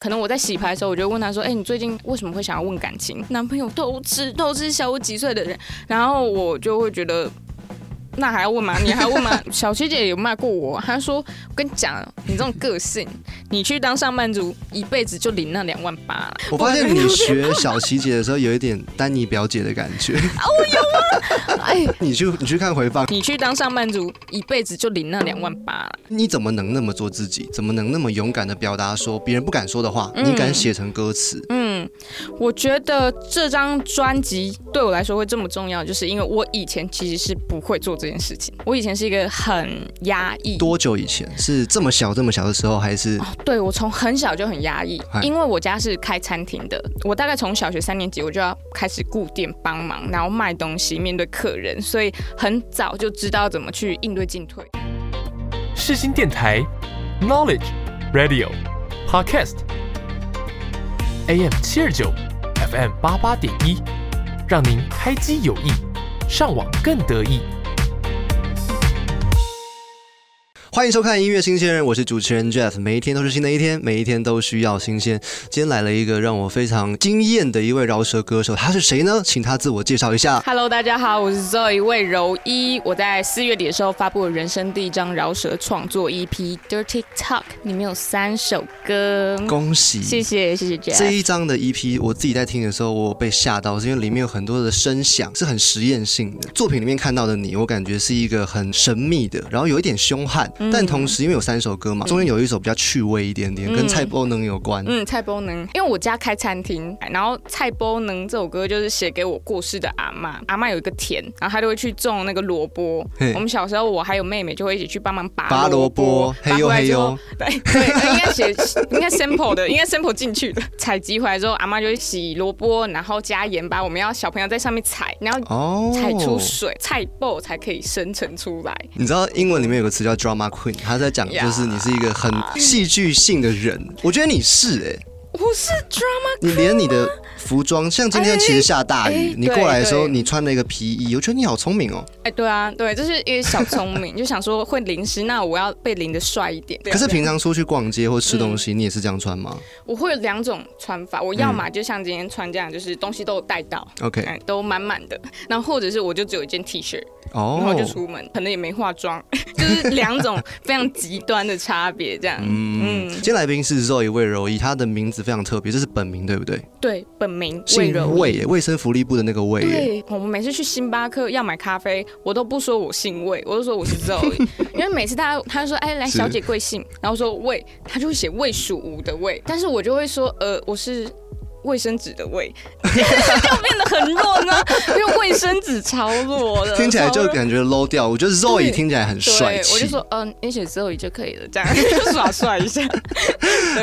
可能我在洗牌的时候，我就问他说：“哎、你最近为什么会想要问感情？男朋友偷吃、偷吃小我几岁的人。”然后我就会觉得。那还要问吗？你还要问吗？小七姐有骂过我，她说：“我跟你讲，你这种个性，你去当上班族，一辈子就领那两万八了。”我发现你学小琪姐的时候有一点丹尼表姐的感觉。哎，你去你去看回放，你去当上班族，一辈子就领那两万八了。你怎么能那么做自己？怎么能那么勇敢的表达说别人不敢说的话？你敢写成歌词？嗯，我觉得这张专辑对我来说会这么重要，就是因为我以前其实是不会做这件事情。我以前是一个很压抑，多久以前？是这么小这么小的时候，还是哦，对我从很小就很压抑，因为我家是开餐厅的，我大概从小学三年级我就要开始顾店帮忙，然后卖东西，面对客人，所以很早就知道怎么去应对进退。世新电台 Knowledge Radio Podcast AM 七二九 FM 八八点一，让您开机有意，上网更得意。欢迎收看音乐新鲜人，我是主持人 Jeff。每一天都是新的一天，每一天都需要新鲜。今天来了一个让我非常惊艳的一位饶舌歌手，他是谁呢？请他自我介绍一下。Hello，大家好，我是 Zoe 魏柔一。我在四月底的时候发布了人生第一张饶舌创作 EP《Dirty Talk》，里面有三首歌。恭喜！谢谢谢谢 Jeff。这一张的 EP，我自己在听的时候，我被吓到，是因为里面有很多的声响，是很实验性的。作品里面看到的你，我感觉是一个很神秘的，然后有一点凶悍，嗯但同时因为有三首歌嘛，中间有一首比较趣味一点点，跟菜波能有关。嗯，菜波能，因为我家开餐厅，然后菜波能这首歌就是写给我过世的阿嬷。阿嬷有一个田，然后她就会去种那个萝卜。我们小时候，我还有妹妹就会一起去帮忙拔拔萝卜嘿呦拔回来之后嘿呦，对对，应该写应该 sample 的，应该 sample 进去的。采集回来之后，阿妈就会洗萝卜，然后加盐巴，我们要小朋友在上面踩，然后哦，踩出水，菜爆才可以生成出来。你知道英文里面有个词叫 drama queen，他在讲就是你是一个很戏剧性的人。我觉得你是哎、我是 drama 你连你的服装，像今天其实下大雨哎，你过来的时候你穿了一个皮衣，我觉得你好聪明哦。哎，对啊，对，就是因为小聪明，就想说会淋湿，那我要被淋的帅一点。可是平常出去逛街或吃东嗯西，你也是这样穿吗我会有两种穿法，我要么就像今天穿这样，就是东西都有带到，？OK，哎，都满满的。然后或者是我就只有一件 T 恤，然后就哦，出门，可能也没化妆，就是两种非常极端的差别，这样。嗯，今天来宾是 Zoe 魏柔一，她的名字非常特别，这是本名对不对？对，本名魏姓柔魏，卫生福利部的那个魏。对，我们每次去星巴克要买咖啡，我都不说我姓魏，我都说我是 Zoe，因为每次大家他就说，哎，来小姐贵姓，然后说魏，他就会写魏蜀吴的魏，但是我就会说，呃，我是。卫生纸的卫，就变得很弱呢，因为卫生纸超弱的，听起来就感觉 low 掉，我觉得 Zoe 对听起来很帅气，我就气。说，嗯、你写 Zoe 就可以了，这样 就耍帅一下。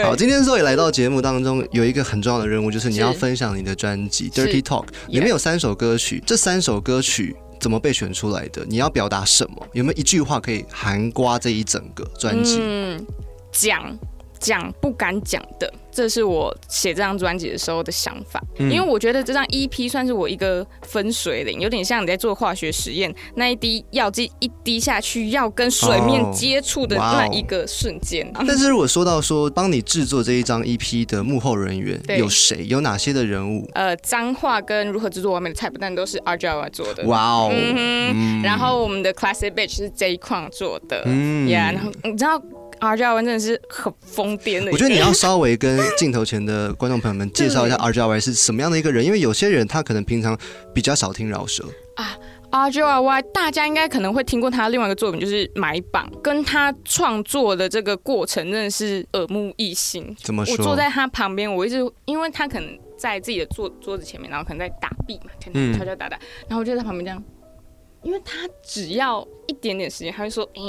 好，今天 Zoe 来到节目当中，有一个很重要的任务，就是你要分享你的专辑《Dirty Talk》，里面有三首歌曲，这三首歌曲怎么被选出来的？你要表达什么？有没有一句话可以含刮这一整个专辑？嗯，讲讲不敢讲的，这是我写这张专辑的时候的想法。嗯因为我觉得这张 EP 算是我一个分水岭，有点像你在做化学实验，那一滴药剂一滴下去，要跟水面哦接触的那一个瞬间。但是如果说到说帮你制作这一张 EP 的幕后人员有谁？有哪些的人物？呃，脏话跟如何制作完美的菜不但都是 r j a 做的。哇哦，嗯哼，然后我们的 Classic Bitch 是 J 矿做的，嗯，yeah，、然后你知道 r j a 真的是很疯癫的我觉得你要稍微跟镜头前的观众朋友们介绍一下 RJY 是什么样的一个人，因为有些人他可能平常比较少听饶舌啊。R J Y Y，大家应该可能会听过他另外一个作品，就是《买榜》，跟他创作的这个过程真的是耳目一新。怎么说？我坐在他旁边，我一直因为他可能在自己的桌桌子前面，然后可能在打币嘛，可嗯能敲敲打打，然后我就在旁边这样，因为他只要一点点时间，他会说：“哎、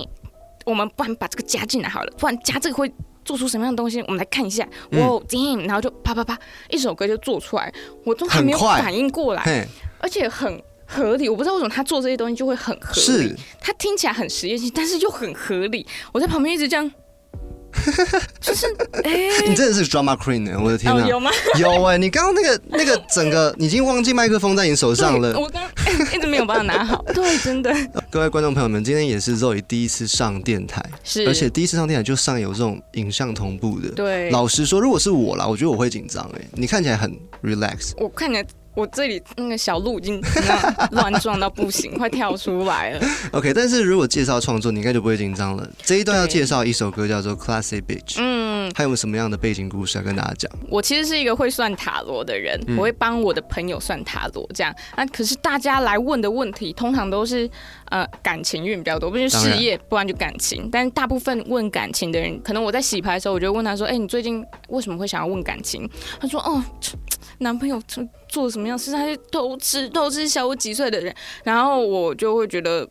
我们不然把这个加进来好了，不然加这个会。”做出什么样的东西？我们来看一下。嗯哇、damn！然后就啪啪啪，一首歌就做出来，我都还没有反应过来。而且很合理。我不知道为什么他做这些东西就会很合理，他听起来很实验性，但是又很合理。我在旁边一直这样，就是哎、你真的是 drama queen 呢！我的天哪、哦有吗？有哎、你刚刚那个那个整个，你已经忘记麦克风在你手上了。我刚哎、一直没有办法拿好。对，真的各位观众朋友们，今天也是 Zoe 第一次上电台，是，而且第一次上电台就上有这种影像同步的。对，老实说，如果是我啦，我觉得我会紧张哎。你看起来很 relax，我看起来。我这里那个小鹿已经 乱撞到不行，快跳出来了。OK，但是如果介绍创作，你应该就不会紧张了。这一段要介绍一首歌，叫做《Classy Bitch》。嗯，还有什么样的背景故事要跟大家讲？我其实是一个会算塔罗的人，我会帮我的朋友算塔罗，这样。那可是大家来问的问题，通常都是呃感情运比较多，不是事业，不然就感情。但是大部分问感情的人，可能我在洗牌的时候，我就问他说：“哎，你最近为什么会想要问感情？”他说：“哦。”男朋友做做什么样事？他是偷吃，偷吃小我几岁的人。然后我就会觉得，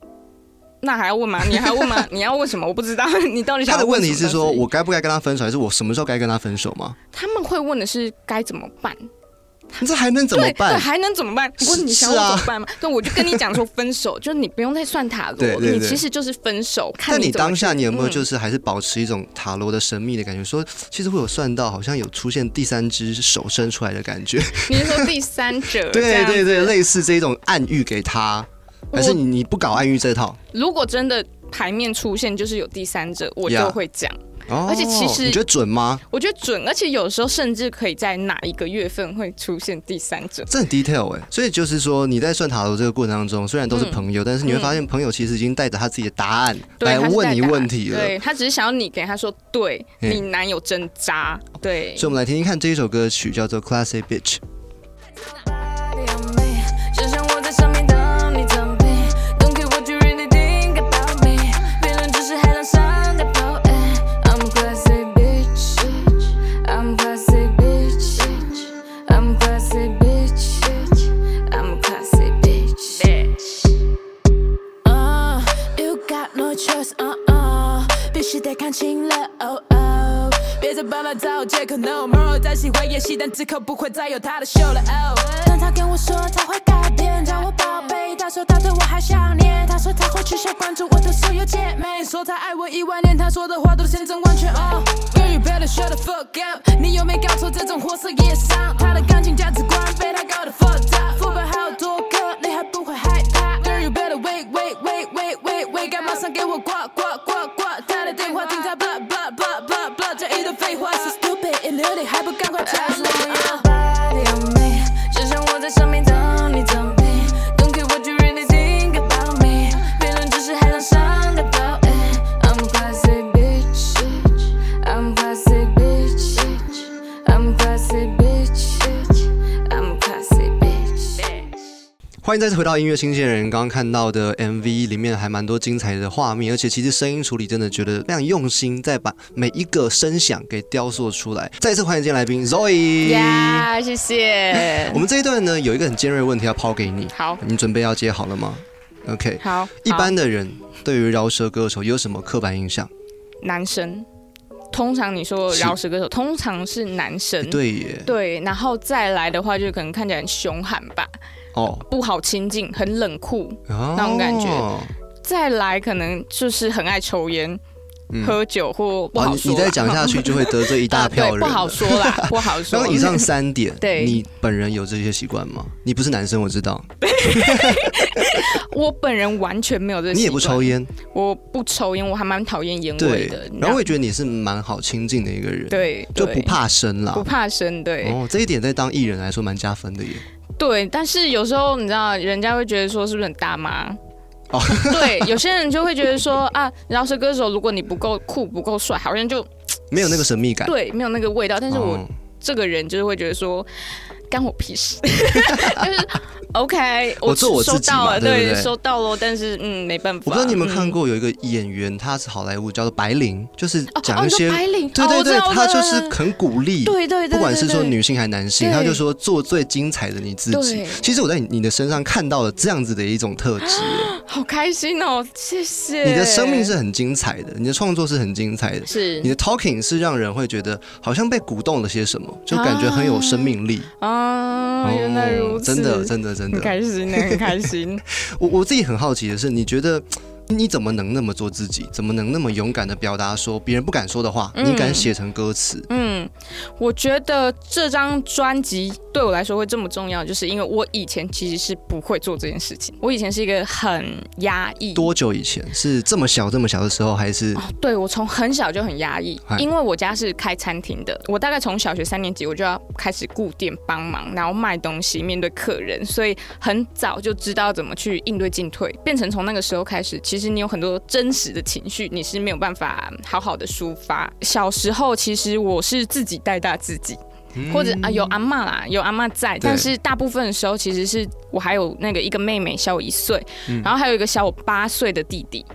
那还要问吗？你还要问吗？你要问什么？我不知道。你到底想他的问题是说我该不该跟他分手，还是我什么时候该跟他分手吗？他们会问的是该怎么办。这还能怎么办？还能怎么办？不是你想我怎么办吗？对，我就跟你讲说分手，就是你不用再算塔罗，你其实就是分手。但你当下你有没有就是还是保持一种塔罗的神秘的感觉？说其实会有算到，好像有出现第三只手伸出来的感觉。你是说第三者？对对对，类似这种暗喻给他，还是你你不搞暗喻这套？如果真的牌面出现就是有第三者，我就会讲。而且其实你觉得准吗？我觉得准，而且有时候甚至可以在哪一个月份会出现第三者，这很 detail 哎。所以就是说你在算塔罗这个过程当中，虽然都是朋友，但是你会发现朋友其实已经带着他自己的答案来问你问题了。对他只是想要你给他说，对你男友真渣。对，所以我们来听听看这一首歌曲，叫做《Classy Bitch》。但此刻不会再有他的秀了。当他跟我说他会改变，叫我宝贝。他说他对我还想念，他说他会取消关注我的所有姐妹，说他爱我一万年。他说的话都是千真万确。Girl you better shut the fuck up，你有没搞错这种货色也上？他的感情价值观迎再次回到音乐新鲜人。刚刚看到的 MV 里面还蛮多精彩的画面，而且其实声音处理真的觉得非常用心，在把每一个声响给雕塑出来。再次欢迎今天来宾 Zoe。呀，谢谢。我们这一段呢有一个很尖锐的问题要抛给你。好，你准备要接好了吗？OK。好。一般的人对于饶舌歌手有什么刻板印象？男生。通常你说饶舌歌手，通常是男生。对耶。对，然后再来的话，就可能看起来很凶悍吧。哦，不好亲近，很冷酷那种感觉。再来，可能就是很爱抽烟、喝酒或不好说。你再讲下去就会得罪一大票 人。不好说啦，不好说。刚以上三点，对，你本人有这些习惯吗？你不是男生，我知道。我本人完全没有这。你也不抽烟？我不抽烟，我还蛮讨厌烟味的。然后我也觉得你是蛮好亲近的一个人，对，就不怕生啦，不怕生，对。哦，这一点在当艺人来说蛮加分的耶。对，但是有时候你知道，人家会觉得说是不是很大妈？哦，对，有些人就会觉得说啊，饶舌歌手如果你不够酷、不够帅，好像就没有那个神秘感，对，没有那个味道。但是我这个人就是会觉得说。干我屁事，就是 OK，我做我自己嘛，对收到了，但是嗯，没办法。我不知道你有没有看过有一个演员，他是好莱坞叫做白灵，就是讲一些白灵，对对对，他就是很鼓励，对对对，不管是说女性还是男性，他就说做最精彩的你自己。其实我在你的身上看到了这样子的一种特质，好开心哦，谢谢。你的生命是很精彩的，你的创作是很精彩的，是你的 talking 是让人会觉得好像被鼓动了些什么，就感觉很有生命力啊。啊，原来如此，真的，真的，真的，很开心，很开心。我我自己很好奇的是，你觉得你怎么能那么做自己？怎么能那么勇敢的表达说别人不敢说的话？嗯你敢写成歌词？嗯，我觉得这张专辑对我来说会这么重要，就是因为我以前其实是不会做这件事情。我以前是一个很压抑，多久以前？是这么小这么小的时候，还是哦，对我从很小就很压抑，因为我家是开餐厅的，我大概从小学三年级我就要开始顾店帮忙，然后卖东西，面对客人，所以很早就知道怎么去应对进退，变成从那个时候开始，其实你有很多真实的情绪，你是没有办法好好的抒发。小时候其实我是自己带大自己。或者啊有阿妈啦，有阿妈在，但是大部分的时候其实是我还有那个一个妹妹小我一岁，然后还有一个小我八岁的弟弟，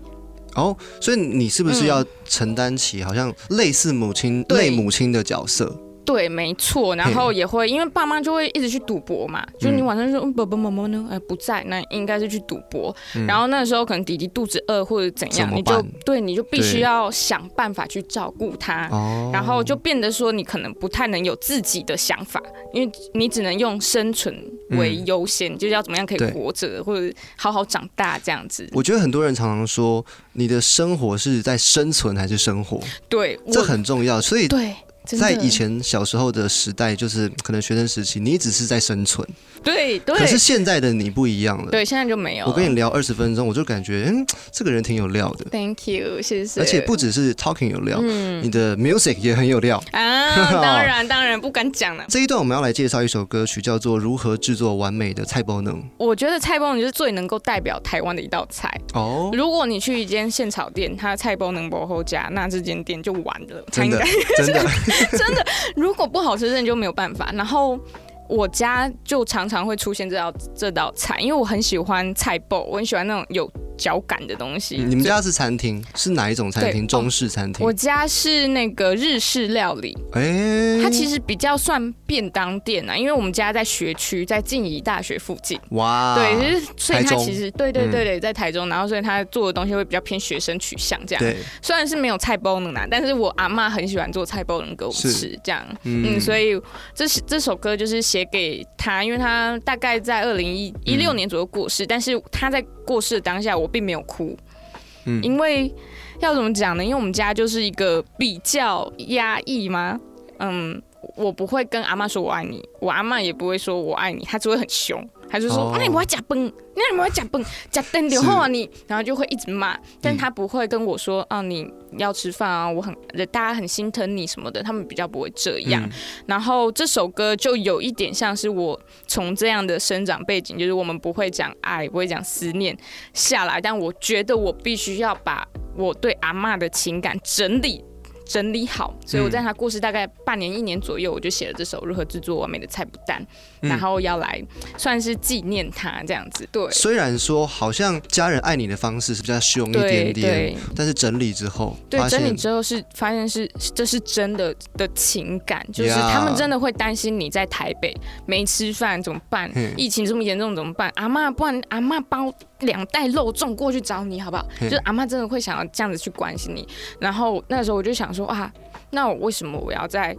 哦？所以你是不是要承担起好像类似母亲、对类母亲的角色？对，没错，然后也会因为爸妈就会一直去赌博嘛，就是你晚上就说嗯爸爸妈妈呢，哎不在，那应该是去赌博。然后那时候可能弟弟肚子饿或者怎样，你就对你就必须要想办法去照顾他。哦，然后就变得说，你可能不太能有自己的想法，因为你只能用生存为优先，就是要怎么样可以活着，或者好好长大这样子。我觉得很多人常常说，你的生活是在生存还是生活，对，这很重要。所以在以前小时候的时代，就是可能学生时期，你只是在生存，对对可是现在的你不一样了。对，现在就没有了。我跟你聊二十分钟，我就感觉，嗯，这个人挺有料的，Thank you，谢谢。而且不只是 talking 有料，嗯你的 music 也很有料。啊，当然当然不敢讲了。这一段我们要来介绍一首歌曲，叫做《如何制作完美的菜包能》。我觉得菜包能就是最能够代表台湾的一道菜。哦，如果你去一间现炒店，它的菜包能不后加，那这间店就完了。真的应该 真的，如果不好吃，真的就没有办法。然后我家就常常会出现这道这道菜，因为我很喜欢菜包，我很喜欢那种有嚼感的东西。你们家是餐厅，是哪一种餐厅？中式餐厅我。家是那个日式料理，哎，它其实比较算便当店啊，因为我们家在学区，在静宜大学附近。哇，对，就是所以台中他其实对对对对，在台中，然后所以它做的东西会比较偏学生取向这样。对，虽然是没有菜包能拿，但是我阿妈很喜欢做菜包能给我是吃，这样。嗯，所以这是这首歌就是写给他，因为他大概在二零一一六年左右过世，但是他在过世的当下，我并没有哭，嗯因为要怎么讲呢？因为我们家就是一个比较压抑吗？嗯，我不会跟阿妈说我爱你，我阿妈也不会说我爱你，她只会很凶，她就说：“哦那、你不要假崩，那你不要假崩，假崩就好啊你。”然后就会一直骂，但他不会跟我说：“啊，你要吃饭啊，我很大家很心疼你什么的。”他们比较不会这样。嗯然后这首歌就有一点像是我从这样的生长背景，就是我们不会讲爱，不会讲思念下来，但我觉得我必须要把我对阿嬷的情感整理。整理好，所以我在他过世大概半年一年左右，我就写了这首《如何制作完美的菜谱单》，然后要来算是纪念他这样子。对，虽然说好像家人爱你的方式是比较凶一对点点，但是整理之后对，整理之后是发现是这是真的的情感，就是他们真的会担心你在台北没吃饭怎么办嗯？疫情这么严重怎么办？阿妈，不然阿妈包两袋肉粽过去找你好不好？嗯就是阿妈真的会想要这样子去关心你。然后那时候我就想说啊，那我为什么我要在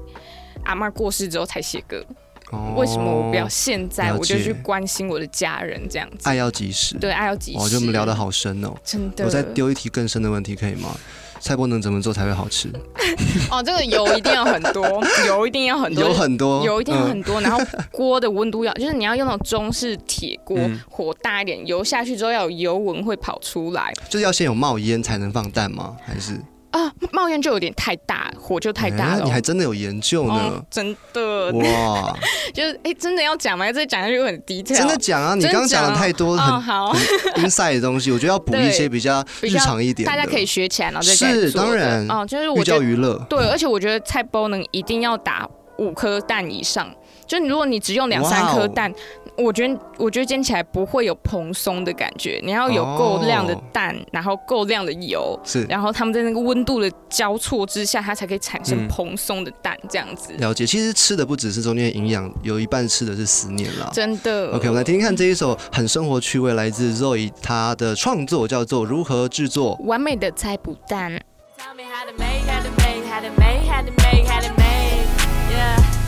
阿妈过世之后才写歌？哦为什么我不要现在我就去关心我的家人这样子？爱要及时？对，爱要及时。我觉得我们聊得好深哦。真的。我再丢一题更深的问题可以吗？菜包能怎么做才会好吃？哦，这个油一定要很多，油一定要很多，有很多，油一定要嗯很多，然后锅的温度要，就是你要用那种中式铁锅，嗯火大一点，油下去之后要有油纹会跑出来就是要先有冒烟才能放蛋吗？还是啊，冒烟就有点太大，火就太大了你还真的有研究呢哦，？真的，哇，就是哎，真的要讲吗？这讲下去会很低调。真的讲啊！你真刚刚讲了太多哦，很好，inside 的东西，我觉得要补 一些比较日常一点，大家可以学起来，然后再是当然哦，就是我寓觉得教于乐。对，而且我觉得菜包能一定要打五颗蛋以上，就如果你只用两三颗蛋，我觉得我觉得煎起来不会有蓬松的感觉。你要有够量的哦蛋，然后够量的油，是然后它们在那个温度的交错之下，它才可以产生嗯蓬松的蛋，这样子。了解，其实吃的不只是中间的营养，有一半吃的是思念啦。真的 OK，我们来听听看这一首很生活趣味，来自 Zoe 她的创作叫做《如何制作》。完美的菜脯蛋。Tell me how to make, how to make, how to make, how to make, how to make. Yeah.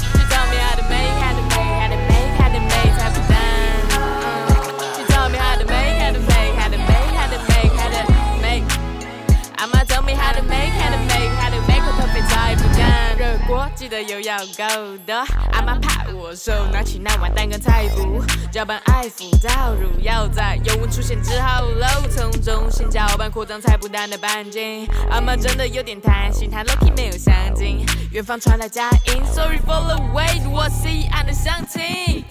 记得又要够的。阿妈怕我瘦，拿起那碗蛋跟菜脯，搅拌爱抚倒入要在油温出现之后，漏从中心搅拌扩张菜脯蛋的半径。阿妈真的有点贪心，她 lucky 没有香精。远方传来佳音 sorry for the way 我西岸的乡亲。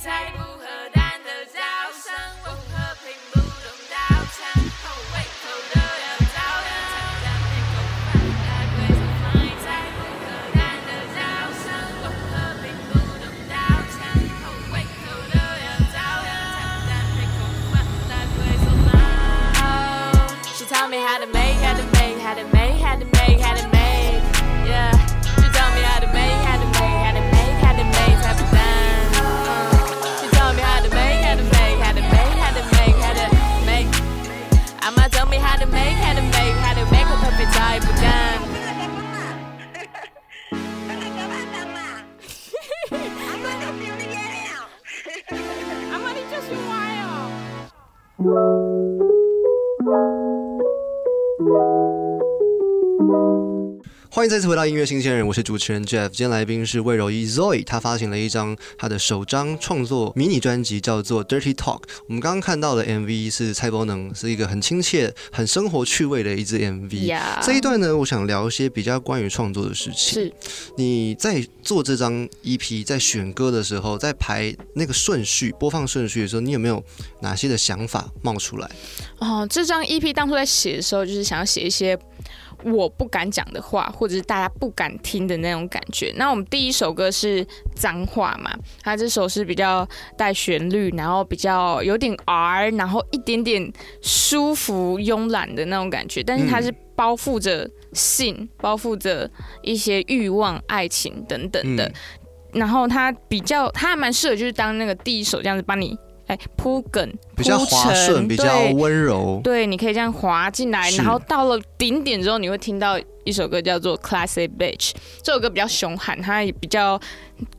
How to make, how to make, how to make, how to make, how to make. Yeah. She taught me how to make, how to make, how to make, how to make type of thing. Uh, she taught me how to make, how to make, how to make, how to make, how to make. I'ma tell me how to make, how to make, how to make a perfect type of thing. 阿妈，欢迎再次回到音乐新鲜人，我是主持人 Jeff。今天来宾是魏柔一 Zoe，她发行了一张她的首张创作迷你专辑，叫做《Dirty Talk》。我们刚刚看到的 MV 是蔡伯能，是一个很亲切、很生活趣味的一支 MV。呀这一段呢，我想聊一些比较关于创作的事情。是你在做这张 EP，在选歌的时候，在排那个顺序、播放顺序的时候，你有没有哪些的想法冒出来？哦，这张 EP 当初在写的时候，就是想要写一些我不敢讲的话，或者是大家不敢听的那种感觉。那我们第一首歌是脏话嘛，它这首是比较带旋律，然后比较有点 R，然后一点点舒服慵懒的那种感觉，但是它是包覆着性，包覆着一些欲望、爱情等等的。嗯然后它比较，它还蛮适合就是当那个第一首这样子帮你哎铺梗，比较铺滑顺，比较温柔。对，你可以这样滑进来，然后到了顶点之后，你会听到一首歌叫做《Classic Bitch》，这首歌比较凶悍，它也比较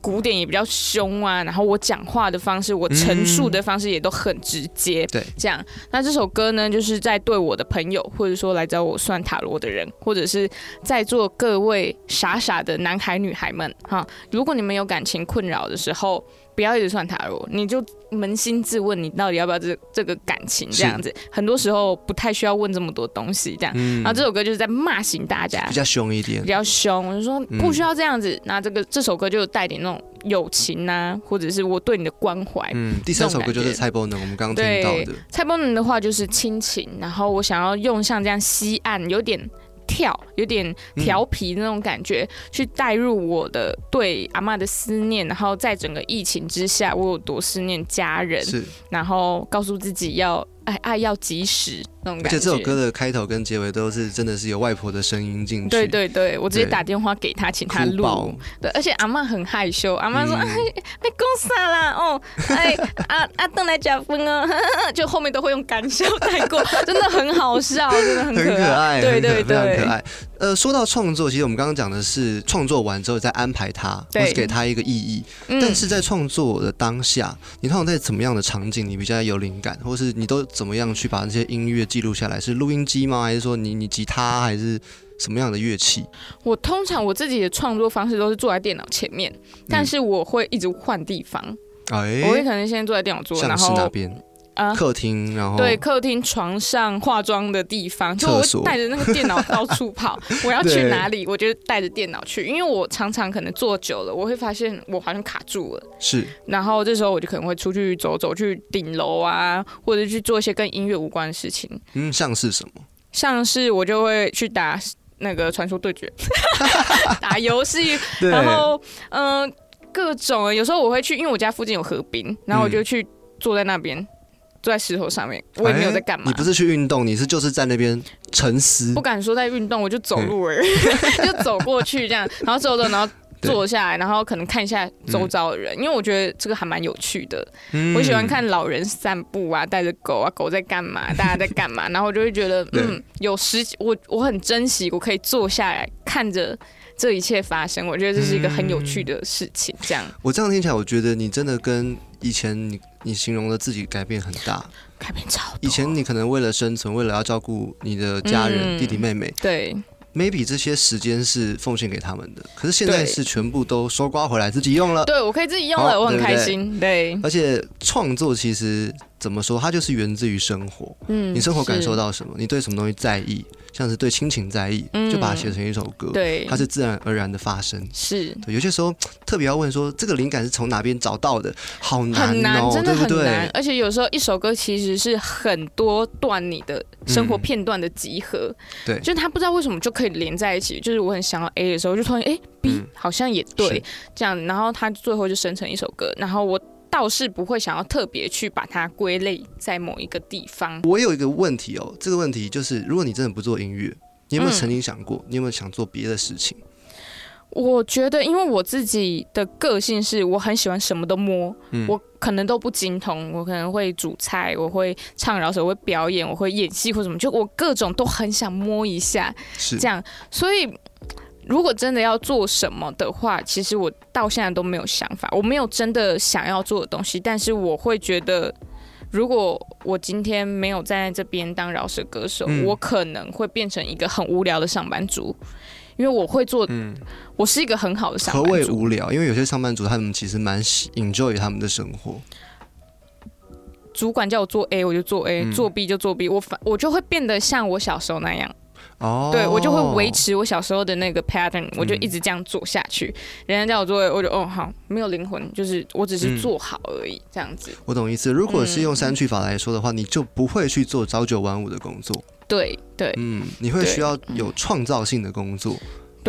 古典，也比较凶啊。然后我讲话的方式，我陈述的方式也都很直接。对这样。那这首歌呢，就是在对我的朋友，或者说来找我算塔罗的人，或者是在座各位傻傻的男孩女孩们，哈，如果你们有感情困扰的时候，不要一直算塔罗，你就扪心自问，你到底要不要这这个感情这样子？很多时候不太需要问这么多东西，这样。嗯然后这首歌就是在骂醒大家比，较凶一点比。较凶，我就说嗯不需要这样子。那这个这首歌就带点那种友情啊，或者是我对你的关怀。嗯，第三首歌就是蔡伯能，我们刚刚听到的。蔡伯能的话就是亲情，然后我想要用像这样西岸有点跳、有点调皮的那种感觉，去带入我的对阿嬷的思念，然后在整个疫情之下，我有多思念家人，是，然后告诉自己要爱爱要及时那种感觉。且这首歌的开头跟结尾都是真的是有外婆的声音进去。对对对，我直接打电话给他，请他录。对，而且阿嬷很害羞，阿嬷说：“嗯哎，被讲啥啦？哦，哎，阿阿邓来加分啊，就后面都会用干笑带过，真的很好笑，真的很很可可爱，对很可对对非常可，爱。呃，说到创作，其实我们刚刚讲的是创作完之后再安排他，或对是给他一个意义。嗯但是在创作的当下，你通常在怎么样的场景你比较有灵感，或是你都怎么样去把这些音乐记录下来？是录音机吗？还是说你你吉他，还是什么样的乐器？我通常我自己的创作方式都是坐在电脑前面，但是我会一直换地方，哎、我会可能先坐在电脑桌，然像是哪后边？啊。客厅，然后对，客厅、床上、化妆的地方，就我带着那个电脑 到处跑。我要去哪里，我就带着电脑去，因为我常常可能坐久了，我会发现我好像卡住了。是然后这时候我就可能会出去走走，去顶楼啊，或者去做一些跟音乐无关的事情，嗯，像是什么？像是我就会去打那个传说对决，打游戏，然后嗯、各种，有时候我会去，因为我家附近有河滨，然后我就去坐在那边。坐在石头上面，我也没有在干嘛哎你，不是去运动，你是就是在那边沉思不。敢说在运动，我就走路而已，就走过去这样，然后走走，然后对坐下来，然后可能看一下周遭的人，因为我觉得这个还蛮有趣的。嗯我喜欢看老人散步啊，带着狗啊，狗在干嘛，大家在干嘛，然后我就会觉得，嗯，有时我我很珍惜，我可以坐下来看着这一切发生，我觉得这是一个很有趣的事情。这样我这样听起来，我觉得你真的跟以前你你形容的自己改变很大。改变超多。以前你可能为了生存，为了要照顾你的家人、嗯弟弟妹妹，对 maybe 这些时间是奉献给他们的，可是现在是全部都收刮回来自己用了。对我可以自己用了，我很开心。对，而且创作其实怎么说，它就是源自于生活。嗯你生活感受到什么？你对什么东西在意？像是对亲情在意，嗯就把它写成一首歌。，对，它是自然而然的发生。是对，有些时候特别要问说，这个灵感是从哪边找到的？好难很难，哦，真的很难。对？而且有时候一首歌其实是很多段你的生活片段的集合，对就是他不知道为什么就可以连在一起。就是我很想要 A 的时候，就突然哎、B 嗯好像也对，这样，然后他最后就生成一首歌，然后我。倒是不会想要特别去把它归类在某一个地方。我有一个问题哦，这个问题就是，如果你真的不做音乐，你有没有嗯曾经想过，你有没有想做别的事情？我觉得，因为我自己的个性是我很喜欢什么都摸，嗯我可能都不精通，我可能会煮菜，我会唱饶舌，我会表演，我会演戏或什么，就我各种都很想摸一下，是这样。所以，如果真的要做什么的话，其实我到现在都没有想法，我没有真的想要做的东西，但是我会觉得。如果我今天没有站在这边当饶舌歌手，嗯我可能会变成一个很无聊的上班族，因为我会做，我是一个很好的上何班族。谓无聊？因为有些上班族他们其实蛮喜 enjoy 他们的生活。主管叫我做 A，我就做 A；、嗯做 B 就做 B。我反我就会变得像我小时候那样，哦，对我就会维。持我小时候的那个 pattern，我就一直这样做下去。人家叫我做我就哦好，没有灵魂，就是我只是做好而已，这样子。我懂意思。如果是用嗯删去法来说的话，你就不会去做朝九晚五的工作。对对嗯，你会需要有创造性的工作，对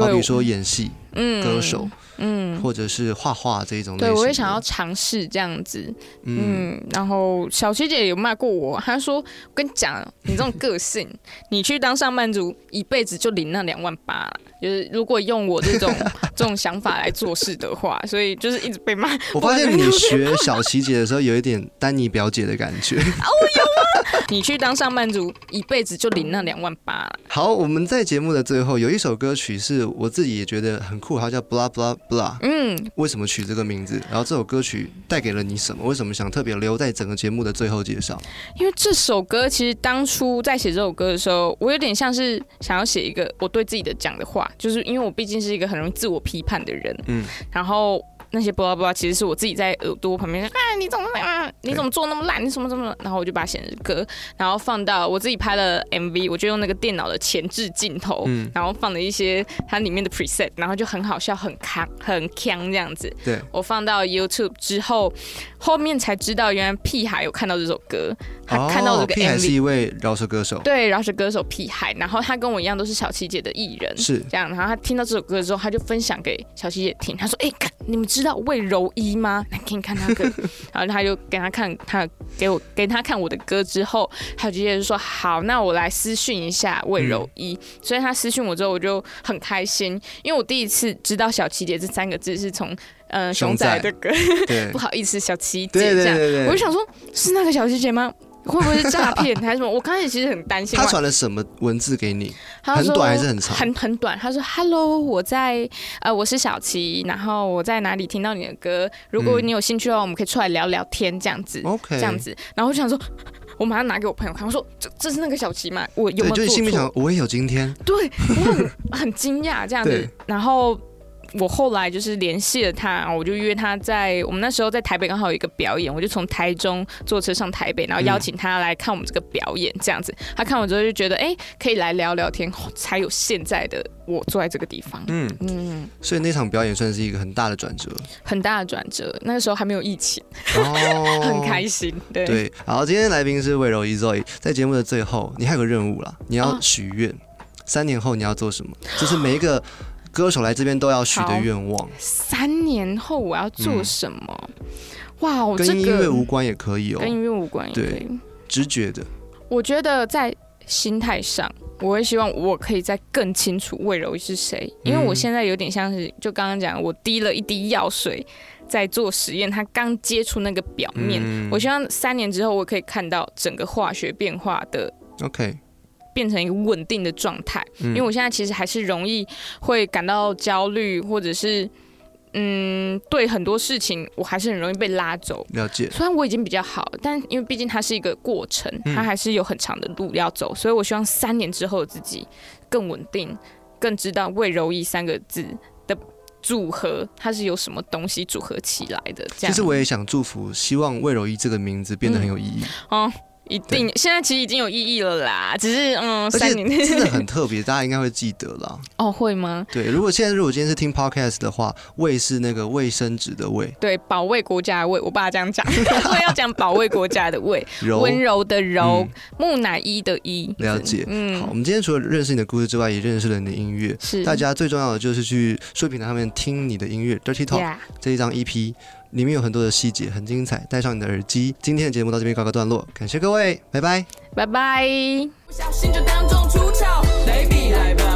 好比如说演戏、嗯歌手，嗯，或者是画画这一种类对。我也想要尝试这样子。嗯，嗯，然后小七姐有骂过我，她说：“我跟你讲，你这种个性，你去当上班族，一辈子就领那两万八了。就是如果用我这种 这种想法来做事的话，所以就是一直被骂。我发现你学小琪姐的时候有一点丹尼表姐的感觉。你去当上班族，一辈子就领那两万八了。好，我们在节目的最后有一首歌曲是我自己也觉得很酷，它叫 Blah Blah Blah。嗯，为什么取这个名字？然后这首歌曲带给了你什么？为什么想特别留在整个节目的最后介绍？因为这首歌其实当初在写这首歌的时候，我有点像是想要写一个我对自己的讲的话，就是因为我毕竟是一个很容易自我批判的人，嗯，然后。那些巴拉巴拉其实是我自己在耳朵旁边，啊，你怎么啊？你怎么做那么烂？你什么什么？然后我就把它写成歌，然后放到我自己拍了 MV，我就用那个电脑的前置镜头，嗯然后放了一些它里面的 preset，然后就很好笑，很康，很康这样子。对，我放到 YouTube 之后，后面才知道原来屁孩有看到这首歌，他看到这个哦屁孩是 MV，、一位饶舌歌手，对，饶舌歌手屁孩，然后他跟我一样都是小七姐的艺人，是这样，然后他听到这首歌之后，他就分享给小七姐听，他说：“哎、看你们知道魏柔一吗？来给你看他歌。”然后他就给他看他给我给他看我的歌之后，小七姐就说：“好，那我来私讯一下魏柔一。所以他私讯我之后，我就很开心，因为我第一次知道小琪姐这三个字是从呃熊熊仔仔的歌，不好意思，小七姐这样。对对对我就想说，是那个小七姐吗？会不会是诈骗还是什么？我刚开始其实很担心。他传了什么文字给你？很短还是很长很很短。他说：“Hello，我在呃，我是小琪，然后我在哪里听到你的歌？如果你有兴趣的话，我们可以出来聊聊天，这样子 OK 这样子。”然后我就想说。我马上拿给我朋友看，我说这这是那个小琪吗？我有没，有做就是心里想？，我也有今天。对，我很很惊讶这样子。然后我后来就是联系了他，我就约他在我们那时候在台北刚好有一个表演，我就从台中坐车上台北，然后邀请他来看我们这个表演，这样子。他看完之后就觉得，哎、可以来聊聊天，才有现在的我坐在这个地方。嗯，嗯，所以那场表演算是一个很大的转折。很大的转折。那个时候还没有疫情，哦，很开心。对，对，好，今天来宾是魏柔一 Zoe，在节目的最后，你还有个任务啦，你要哦许愿，三年后你要做什么？就是每一个歌手来这边都要许的愿望，三年后我要做什么？哇，我这跟音乐无关也可以哦跟，音乐无关，也可以。直觉的。我觉得在心态上，我会希望我可以再更清楚魏柔是谁，因为我嗯现在有点像是就刚刚讲，我滴了一滴药水在做实验，它刚接触那个表面。嗯我希望三年之后，我可以看到整个化学变化的 OK，变成一个稳定的状态。嗯因为我现在其实还是容易会感到焦虑，或者是嗯，对很多事情我还是很容易被拉走。了解。虽然我已经比较好，但因为毕竟它是一个过程，嗯它还是有很长的路要走，所以我希望三年之后的自己更稳定，更知道魏柔意三个字的组合，它是由什么东西组合起来的。这样，其实我也想祝福，希望魏柔一这个名字变得很有意义。哦，一定，现在其实已经有意义了啦，只是嗯，三年真的很特别，大家应该会记得啦。哦，会吗？对，如果现在如果今天是听 podcast 的话，卫是那个卫生纸的卫，对，保卫国家的卫，我爸这样讲，我要讲保卫国家的卫，柔温柔的柔嗯，木乃伊的伊，了解。嗯好，嗯我，们今天除了认识你的故事之外，也认识了你的音乐。是大家最重要的就是去数位平台上面听你的音乐《Dirty Talk》Yeah 这一张 EP，里面有很多的细节，很精彩。戴上你的耳机，今天的节目到这边告个段落，感谢各位，拜拜。拜拜。不小心就当众出糗，来比来吧，